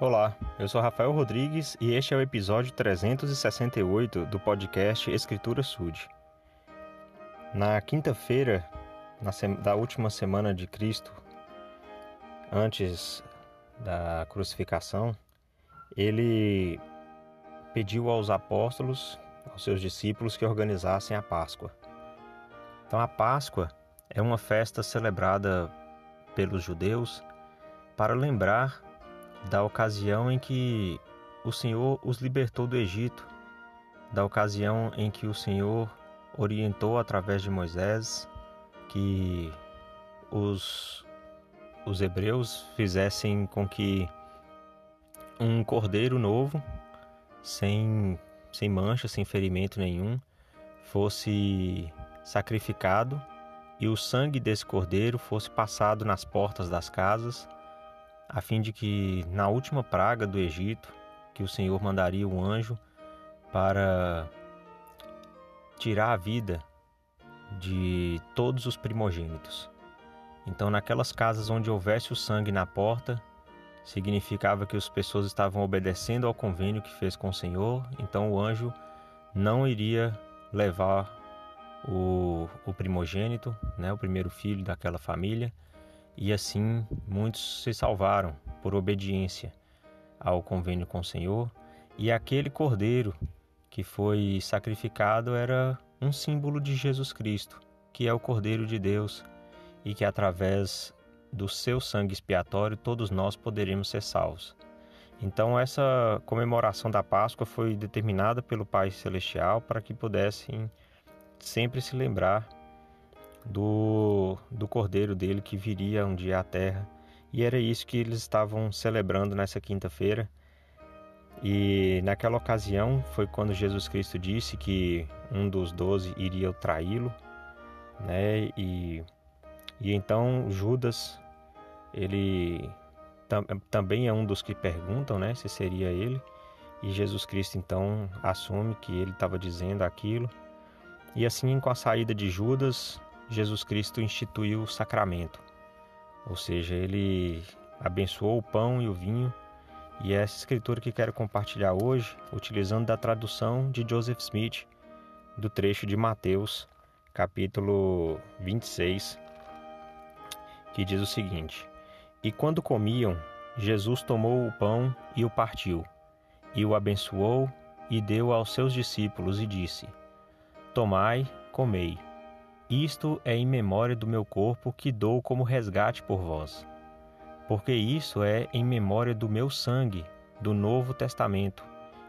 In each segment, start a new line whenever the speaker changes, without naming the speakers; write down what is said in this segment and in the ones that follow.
Olá, eu sou Rafael Rodrigues e este é o episódio 368 do podcast Escritura Sud. Na quinta-feira da última semana de Cristo, antes da crucificação, ele pediu aos apóstolos, aos seus discípulos, que organizassem a Páscoa. Então, a Páscoa é uma festa celebrada pelos judeus para lembrar da ocasião em que o Senhor os libertou do Egito, da ocasião em que o Senhor orientou através de Moisés que os, os hebreus fizessem com que um cordeiro novo, sem, sem mancha, sem ferimento nenhum, fosse sacrificado e o sangue desse cordeiro fosse passado nas portas das casas a fim de que na última praga do Egito, que o Senhor mandaria um anjo para tirar a vida de todos os primogênitos. Então, naquelas casas onde houvesse o sangue na porta, significava que as pessoas estavam obedecendo ao convênio que fez com o Senhor, então o anjo não iria levar o, o primogênito, né, o primeiro filho daquela família, e assim muitos se salvaram por obediência ao convênio com o Senhor. E aquele cordeiro que foi sacrificado era um símbolo de Jesus Cristo, que é o Cordeiro de Deus e que através do seu sangue expiatório todos nós poderemos ser salvos. Então, essa comemoração da Páscoa foi determinada pelo Pai Celestial para que pudessem sempre se lembrar do, do cordeiro dele que viria um dia à terra. E era isso que eles estavam celebrando nessa quinta-feira. E naquela ocasião foi quando Jesus Cristo disse que um dos doze iria traí-lo, né? E, e então Judas, ele tam, também é um dos que perguntam, né? Se seria ele. E Jesus Cristo então assume que ele estava dizendo aquilo. E assim, com a saída de Judas, Jesus Cristo instituiu o sacramento, ou seja, ele abençoou o pão e o vinho, e é essa escritura que quero compartilhar hoje, utilizando da tradução de Joseph Smith do trecho de Mateus, capítulo 26, que diz o seguinte: E quando comiam, Jesus tomou o pão e o partiu, e o abençoou e deu aos seus discípulos e disse: Tomai, comei. Isto é em memória do meu corpo que dou como resgate por vós. Porque isso é em memória do meu sangue, do Novo Testamento,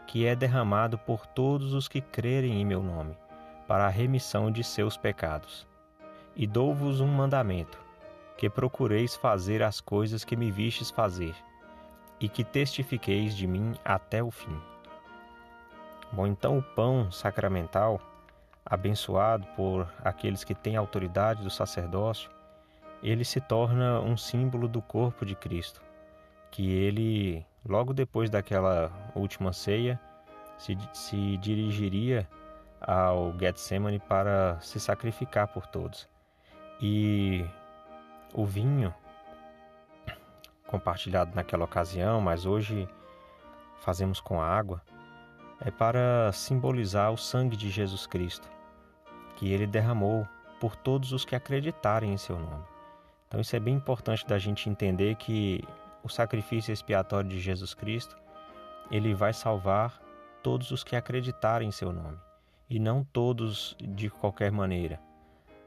que é derramado por todos os que crerem em meu nome, para a remissão de seus pecados. E dou-vos um mandamento: que procureis fazer as coisas que me vistes fazer, e que testifiqueis de mim até o fim. Bom, então o pão sacramental abençoado por aqueles que têm autoridade do sacerdócio, ele se torna um símbolo do corpo de Cristo, que ele, logo depois daquela última ceia, se, se dirigiria ao Getsemane para se sacrificar por todos. E o vinho, compartilhado naquela ocasião, mas hoje fazemos com a água, é para simbolizar o sangue de Jesus Cristo, que ele derramou por todos os que acreditarem em seu nome. Então isso é bem importante da gente entender que o sacrifício expiatório de Jesus Cristo, ele vai salvar todos os que acreditarem em seu nome, e não todos de qualquer maneira,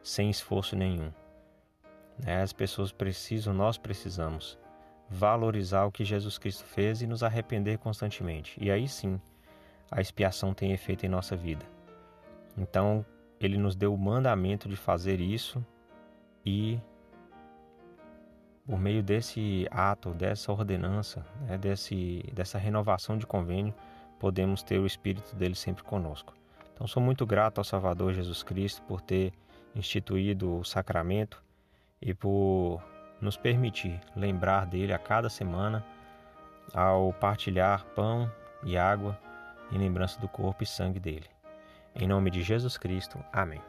sem esforço nenhum. Né? As pessoas precisam, nós precisamos valorizar o que Jesus Cristo fez e nos arrepender constantemente. E aí sim, a expiação tem efeito em nossa vida. Então, ele nos deu o mandamento de fazer isso e por meio desse ato, dessa ordenança, né, desse, dessa renovação de convênio, podemos ter o Espírito dele sempre conosco. Então, sou muito grato ao Salvador Jesus Cristo por ter instituído o sacramento e por nos permitir lembrar dele a cada semana ao partilhar pão e água em lembrança do corpo e sangue dele. Em nome de Jesus Cristo. Amém.